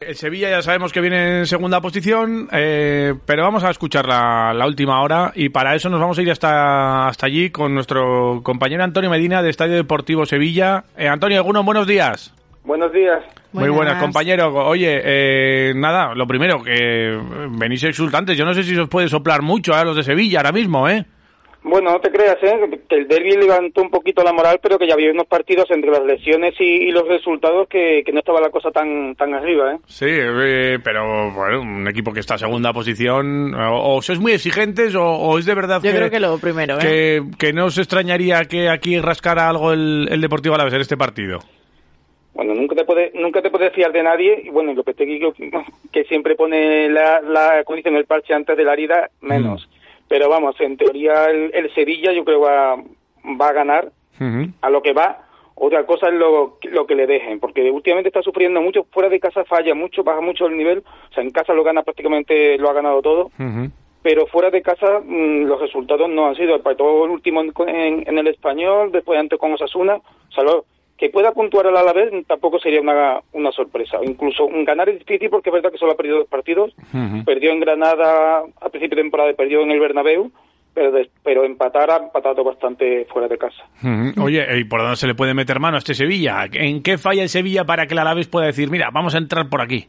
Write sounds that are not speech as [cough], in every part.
El Sevilla ya sabemos que viene en segunda posición, eh, pero vamos a escuchar la, la, última hora y para eso nos vamos a ir hasta, hasta allí con nuestro compañero Antonio Medina de Estadio Deportivo Sevilla. Eh, Antonio, algunos buenos días. Buenos días. Muy buenas, compañero. Oye, eh, nada, lo primero, que venís exultantes. Yo no sé si os puede soplar mucho a los de Sevilla ahora mismo, ¿eh? Bueno, no te creas, ¿eh? que el derby levantó un poquito la moral, pero que ya había unos partidos entre las lesiones y, y los resultados que, que, no estaba la cosa tan tan arriba. ¿eh? Sí, eh, pero bueno, un equipo que está a segunda posición, o, o sois muy exigentes o, o, es de verdad Yo que, creo que lo primero, ¿eh? que, que, no os extrañaría que aquí rascara algo el, el Deportivo Alavés en este partido. Bueno, nunca te puede, nunca te puedes fiar de nadie y bueno, lo que te digo [laughs] que siempre pone la, la condición del parche antes de la herida, menos. Mm. Pero vamos, en teoría el, el Sevilla yo creo va, va a ganar uh -huh. a lo que va. Otra cosa es lo, lo que le dejen, porque últimamente está sufriendo mucho, fuera de casa falla mucho, baja mucho el nivel, o sea, en casa lo gana prácticamente, lo ha ganado todo, uh -huh. pero fuera de casa mmm, los resultados no han sido, para todo el último en, en, en, el español, después antes con Osasuna, o sea, lo, que pueda puntuar al Alavés tampoco sería una, una sorpresa. Incluso un ganar es difícil porque es verdad que solo ha perdido dos partidos. Uh -huh. Perdió en Granada a principio de temporada y perdió en el Bernabéu. Pero, de, pero empatar ha empatado bastante fuera de casa. Uh -huh. Oye, ¿y por dónde se le puede meter mano a este Sevilla? ¿En qué falla el Sevilla para que el Alavés pueda decir, mira, vamos a entrar por aquí?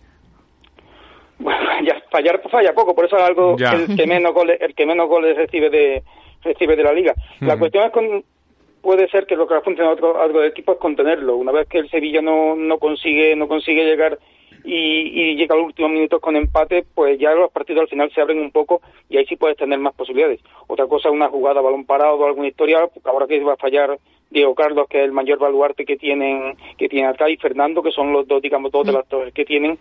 Bueno, [laughs] ya fallar falla poco, por eso es algo Ya. el que menos goles, el que menos goles recibe de recibe de la liga. La cuestión es con puede ser que lo que ha funcionado otro, algo de equipo es contenerlo. Una vez que el Sevilla no, no consigue no consigue llegar y, y llega a los últimos minutos con empate, pues ya los partidos al final se abren un poco y ahí sí puedes tener más posibilidades. Otra cosa es una jugada a balón parado o alguna historia, porque ahora que va a fallar Diego Carlos, que es el mayor baluarte que tienen que tiene acá, y Fernando, que son los dos, digamos, dos de las torres que tienen,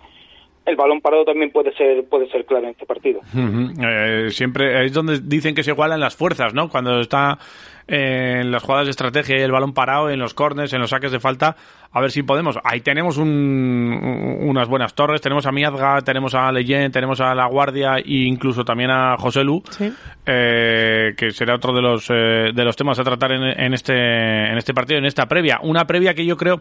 el balón parado también puede ser puede ser clave en este partido. Ujú. Eh, siempre es donde dicen que se igualan las fuerzas, ¿no? Cuando está eh, en las jugadas de estrategia y el balón parado, en los corners, en los saques de falta, a ver si podemos. Ahí tenemos un, un- unas buenas torres, tenemos a Miazga, tenemos a Leyen, tenemos a La Guardia e incluso también a José Lu, Sí. eh, que será otro de los eh, de los temas a tratar en, en este en este partido, en esta previa. Una previa que yo creo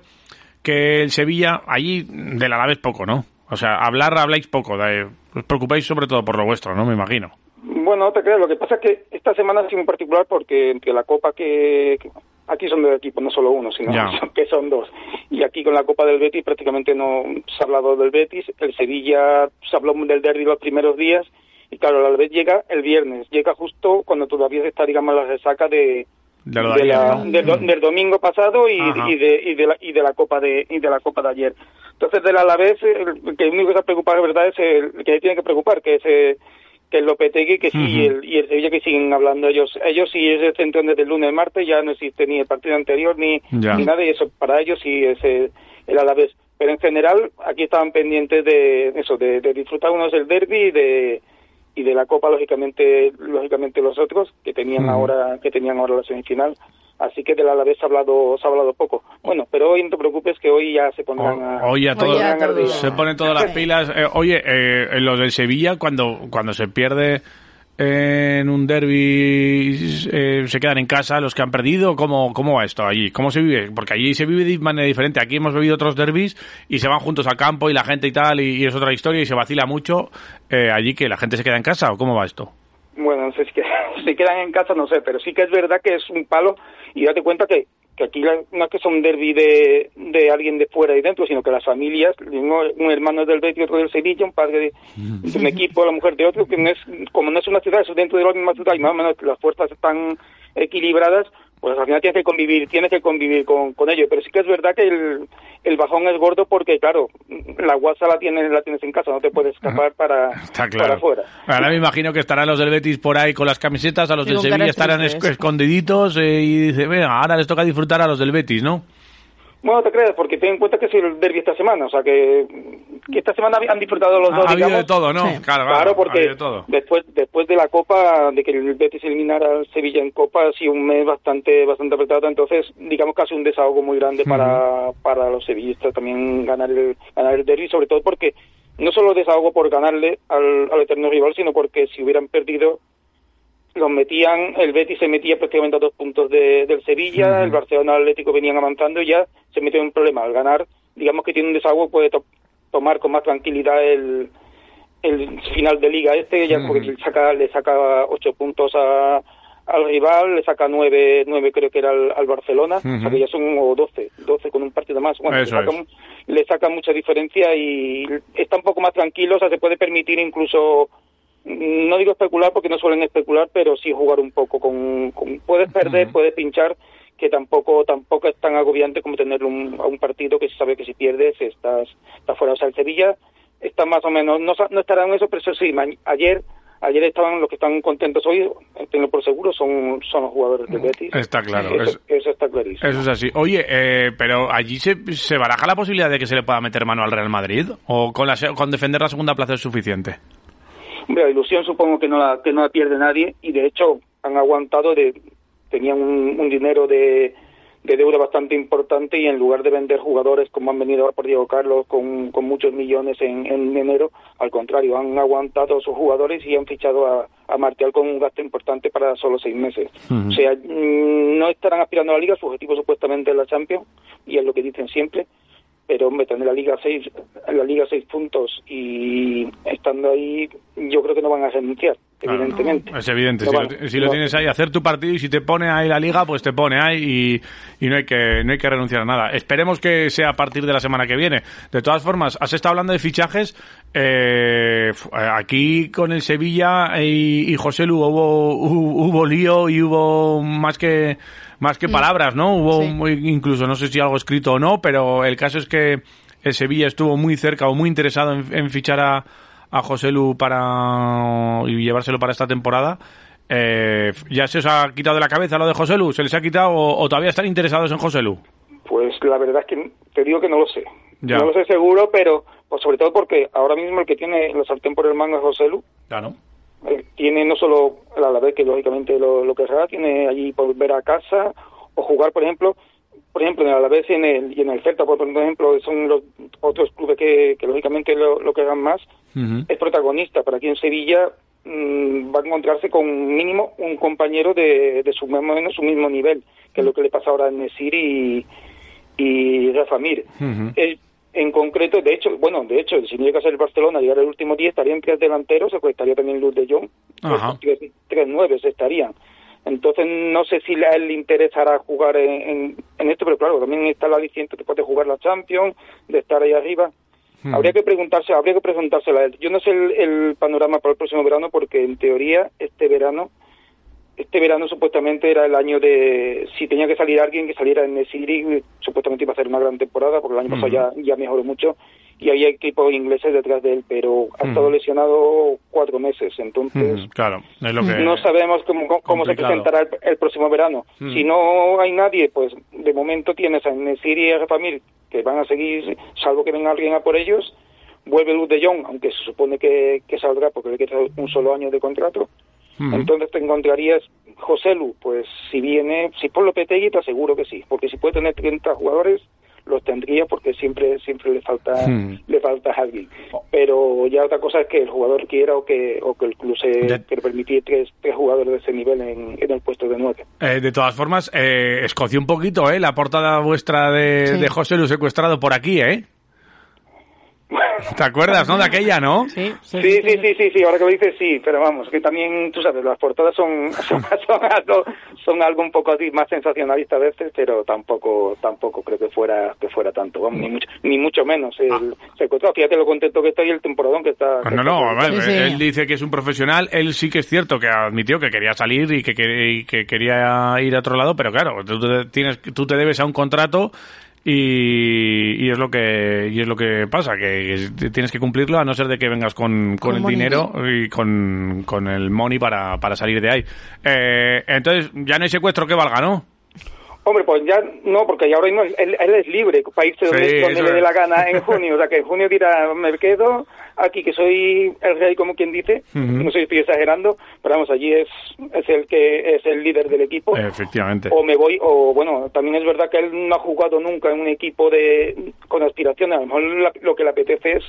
que el Sevilla, allí del Alavés poco, ¿no? O sea, hablar habláis poco, de- os preocupáis sobre todo por lo vuestro, ¿no? Me imagino. Bueno, no te creas, lo que pasa es que esta semana ha sido muy particular porque entre la Copa que, aquí son dos equipos, no solo uno, sino Ya. [laughs] que son dos. Y aquí con la Copa del Betis prácticamente no se ha hablado del Betis, el Sevilla se habló del derby los primeros días y claro, el Alavés llega el viernes, llega justo cuando todavía se está, digamos, la resaca de, De lo de de ayer, la- ¿no? del, do- del domingo pasado y, de, y, de la, y de la Copa de y de la Copa de ayer. Entonces del Alavés el, el que único que se preocupa de verdad es el, el que tiene que preocupar que es eh, que el Lopetegui que sí y, el, y el Sevilla que siguen hablando ellos ellos sí es el centro desde el lunes martes ya no existe ni el partido anterior ni, Ya. ni nada y eso para ellos sí es eh, el Alavés pero en general aquí estaban pendientes de eso de, de disfrutar unos del derby y de y de la Copa lógicamente lógicamente los otros que tenían ahora que tenían ahora la semifinal. Así que del Alavés se ha hablado se ha hablado poco. Bueno pero hoy no te preocupes que hoy ya se pondrán a, O- Oye, a todos. se ponen todas las pilas. Eh, oye, eh, en los del Sevilla, cuando, cuando se pierde en un derby, eh, se quedan en casa los que han perdido. ¿Cómo, ¿Cómo va esto allí? ¿Cómo se vive? Porque allí se vive de manera diferente. Aquí hemos vivido otros derbis y se van juntos al campo y la gente y tal, y, es otra historia y se vacila mucho. Eh, allí que la gente se queda en casa o cómo va esto? Bueno, no sé si [laughs] quedan en casa, no sé, pero sí que es verdad que es un palo y date cuenta que, que aquí la- no es que son derby de, de alguien de fuera y dentro, sino que las familias, un hermano es del Betis, otro del Sevilla, un padre de, de un equipo, la mujer de otro, que no es, como no es una ciudad, es dentro de la misma ciudad y más o menos las fuerzas están equilibradas, pues al final tienes que convivir, tienes que convivir con, con ello, pero sí que es verdad que el, el bajón es gordo porque, claro, la guasa la tienes, la tienes en casa, no te puedes escapar para, Está para claro. afuera. Ahora me imagino que estarán los del Betis por ahí con las camisetas, a los Sí, del Sevilla estarán esc- escondiditos eh, y dice, venga, ahora les toca disfrutar a los del Betis, ¿no? Bueno, te crees, porque ten en cuenta que es el derby esta semana, o sea que, que esta semana han disfrutado los Ha, dos, ha habido digamos. de todo, ¿no? Sí. Claro, Claro, porque habido de todo. después después de la Copa, de que el Betis eliminara al Sevilla en Copa, ha sido un mes bastante bastante apretado, entonces digamos casi un desahogo muy grande para, para los sevillistas también ganar el, ganar el derby, sobre todo porque no solo desahogo por ganarle al, al eterno rival, sino porque si hubieran perdido los metían, el Betis se metía prácticamente a dos puntos de- del Sevilla, el Barcelona el Atlético venían avanzando y ya se metió en un problema. Al ganar, digamos que tiene un desahogo, puede to- tomar con más tranquilidad el, el final de liga este, ya porque le saca, le saca ocho puntos a, al rival, le saca nueve, nueve creo que era al, al Barcelona, o sea que ya son o doce, doce con un partido más. Bueno, saca, le saca mucha diferencia y está un poco más tranquilo, o sea, se puede permitir incluso no digo especular porque no suelen especular, pero sí jugar un poco con, con- puedes perder, puedes pinchar, que tampoco tampoco es tan agobiante como tener un, a un partido que se sabe que si pierdes estás, estás fuera. O sea, el Sevilla está más o menos, no, no estará en eso, pero eso sí, ayer ayer estaban los que están contentos hoy, tengo por seguro, son, son los jugadores del Betis. Está claro, Eso, es- eso está clarísimo. Eso es así. Oye, eh, pero allí se, se baraja la posibilidad de que se le pueda meter mano al Real Madrid o con, la, con defender la segunda plaza es suficiente. Hombre, la ilusión supongo que no la, que no la pierde nadie y de hecho han aguantado de tenían un, un dinero de, de deuda bastante importante y en lugar de vender jugadores como han venido por Diego Carlos con, con muchos millones en, en enero, al contrario, han aguantado a sus jugadores y han fichado a, a Martial con un gasto importante para solo seis meses. O sea, mm, no estarán aspirando a la liga, su objetivo supuestamente es la Champions y es lo que dicen siempre, pero hombre, tener la liga seis, la liga seis puntos y estando ahí, yo creo que no van a renunciar, Claro, evidentemente. Es evidente. Si, van- lo, si lo tienes ahí, hacer tu partido y si te pone ahí la liga, pues te pone ahí y, y no, hay que, no hay que renunciar a nada. Esperemos que sea a partir de la semana que viene. De todas formas, has estado hablando de fichajes. eh, f- aquí con el Sevilla y, y José Lu hubo, hubo, hubo lío y hubo más que más que palabras, ¿no? Hubo Sí. muy- incluso, no sé si algo escrito o no, pero el caso es que el Sevilla estuvo muy cerca o muy interesado en, en fichar a, a José Lu para y llevárselo para esta temporada. Eh, ¿Ya se os ha quitado de la cabeza lo de José Lu? ¿Se les ha quitado o, o todavía están interesados en José Lu? Pues la verdad es que te digo que no lo sé. Ya. No lo sé seguro, pero pues sobre todo porque ahora mismo el que tiene la sartén por el mango es José Lu. Claro. Eh, tiene no solo el Alavés, que lógicamente lo, lo querrá, tiene allí volver a casa o jugar, por ejemplo, por ejemplo, en el Alavés y en el, y en el Celta, por ejemplo, son los otros clubes que, que lógicamente lo, lo querrán más, Es protagonista. Para aquí en Sevilla mm, va a encontrarse con mínimo un compañero de, de su, más o menos su mismo nivel, que es lo que le pasa ahora a Nesir y, y Rafa Mir. En concreto, de hecho, bueno, de hecho, si no llega a ser el Barcelona, llegar el último día, estarían tres delanteros, o estaría también Luz de Jong, Ajá. tres, tres nueves estarían. Entonces, no sé si a él le interesará jugar en, en, en esto, pero claro, también está el aliciente después de jugar la Champions, de estar ahí arriba. Habría que preguntarse, habría que preguntárselo a él. Yo no sé el, el panorama para el próximo verano, porque en teoría, este verano, este verano supuestamente era el año de si tenía que salir alguien que saliera en Nesiri supuestamente iba a ser una gran temporada porque el año pasado ya, ya mejoró mucho y había equipos ingleses detrás de él pero ha estado lesionado cuatro meses entonces Ujú, Claro, es lo que... no sabemos cómo, cómo, se presentará el, el próximo verano. Si no hay nadie pues de momento tienes a Nesiri y a Rapamir que van a seguir salvo que venga alguien a por ellos vuelve Luz de Jong aunque se supone que, que saldrá porque le queda un solo año de contrato. Entonces te encontrarías José Lu, pues si viene, si por Lopetegui te aseguro que sí, porque si puede tener 30 jugadores los tendría porque siempre siempre le falta Hmm. le falta alguien. Pero ya otra cosa es que el jugador quiera o que o que el club se De- que le permitir tres, tres jugadores de ese nivel en, en el puesto de nueve. Eh, de todas formas, eh, escoció un poquito, ¿eh? La portada vuestra de, Sí. de José Lu secuestrado por aquí, ¿eh? ¿Te acuerdas, no? De aquella, ¿no? Sí, Sí, sí, sí, sí, sí, ahora que lo dices sí, pero vamos, que también, tú sabes, las portadas son, son, [laughs] son algo, son algo un poco así más sensacionalista a veces, pero tampoco, tampoco creo que fuera, que fuera tanto, vamos, ni mucho, ni mucho menos. El secuestrado, fíjate lo contento que está y el temporadón que está. que Ah. No, está no, Sí, sí. él dice que es un profesional, él sí que es cierto que admitió que quería salir y que, que- y que quería ir a otro lado, pero claro, tú te, tienes, tú te debes a un contrato y, y es lo que y es lo que pasa, que tienes que cumplirlo a no ser de que vengas con, con Con el money. dinero y con, con el money para, para salir de ahí. Eh, entonces, ya no hay secuestro que valga, ¿no? Hombre, pues ya no, porque ya ahora mismo él, es libre para irse donde, le dé la gana en junio. O sea, que en junio dirá, me quedo aquí, que soy el rey, como quien dice. No sé si estoy exagerando, pero vamos, allí es, es el que es el líder del equipo. Efectivamente. O me voy, o bueno, también es verdad que él no ha jugado nunca en un equipo de con aspiraciones. A lo mejor lo que le apetece es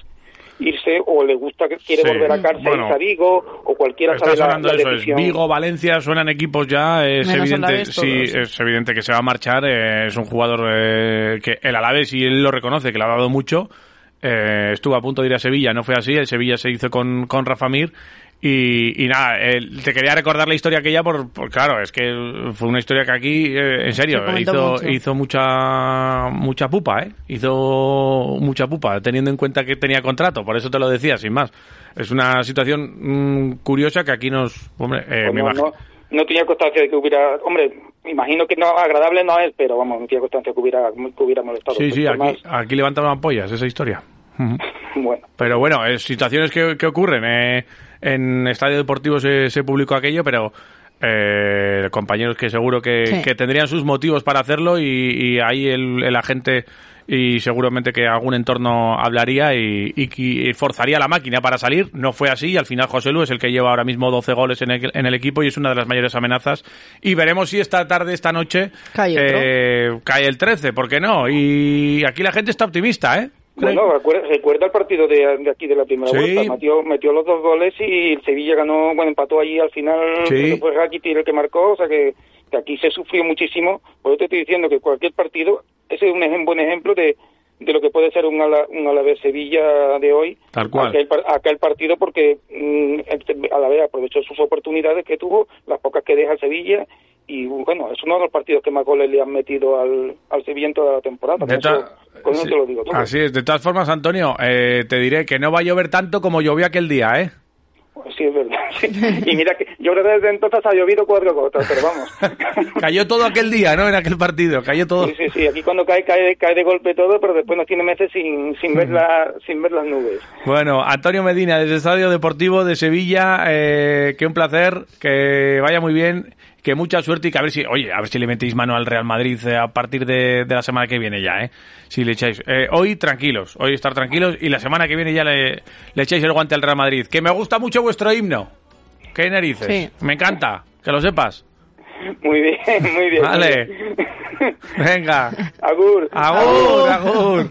irse o le gusta que quiere volver a casa bueno, a Vigo o cualquiera sabe la, la eso, es Vigo, Valencia suenan equipos ya es evidente sí es evidente que se va a marchar eh, es un jugador eh, que el Alaves y él lo reconoce que le ha dado mucho eh, estuvo a punto de ir a Sevilla no fue así el Sevilla se hizo con, con Rafa Mir y, y nada, te quería recordar la historia aquella por, por, claro, es que fue una historia que aquí, eh, en serio, hizo, hizo mucha mucha pupa, ¿eh? Hizo mucha pupa, teniendo en cuenta que tenía contrato, por eso te lo decía, sin más. Es una situación mm, curiosa que aquí nos, hombre, eh, pues no, no, tenía constancia de que hubiera, hombre, imagino que no agradable no es, pero vamos, constancia de que hubiera, que hubiera molestado. Sí, sí, aquí, aquí levantaban ampollas esa historia. [laughs] bueno. Pero bueno, es situaciones que, que ocurren, eh en Estadio Deportivo se, se publicó aquello, pero eh, compañeros que seguro que, tendrían sus motivos para hacerlo y, ahí el, agente y seguramente que algún entorno hablaría y, forzaría la máquina para salir. No fue así y al final José Lu es el que lleva ahora mismo 12 goles en el, en el equipo y es una de las mayores amenazas. Y veremos si esta tarde, esta noche, cae, eh, cae el 13, ¿por qué no? Y aquí la gente está optimista, ¿eh? Bueno, recuerda, el partido de, aquí de la primera vuelta. Metió, metió los dos goles y el Sevilla ganó, bueno, empató allí al final. Sí. Fue Rakitic el que marcó, o sea que, aquí se sufrió muchísimo. Por eso te estoy diciendo que cualquier partido, ese es un buen ejemplo de, de lo que puede ser un, ala, un Alavés Sevilla de hoy. Tal cual. Aquel, partido porque mm, Alavés aprovechó sus oportunidades que tuvo, las pocas que deja Sevilla y bueno, es uno de los partidos que más goles le han metido al, al Sevilla en toda la temporada. Con eso, te lo digo todo. Así es, de todas formas, Antonio, eh, te diré que no va a llover tanto como llovió aquel día, ¿eh? Pues sí, es verdad. [laughs] Y mira que yo creo que desde entonces ha llovido cuatro gotas, pero vamos. [laughs] cayó todo aquel día, ¿no? En aquel partido, cayó todo. Sí, sí, sí. Aquí cuando cae, cae, cae de golpe todo, pero después nos tiene meses sin, sin, ver, la, sin ver las nubes. Bueno, Antonio Medina, desde el Estadio Deportivo de Sevilla, eh, que un placer, que vaya muy bien que mucha suerte y que a ver si, oye, a ver si le metéis mano al Real Madrid eh, a partir de, la semana que viene ya, ¿eh? Si le echáis. Eh, hoy tranquilos, hoy estar tranquilos y la semana que viene ya le, le, echáis el guante al Real Madrid. Que me gusta mucho vuestro himno. ¿Qué narices? Me encanta, que lo sepas. Muy bien, muy bien. Vale. Venga. Agur. Agur, agur.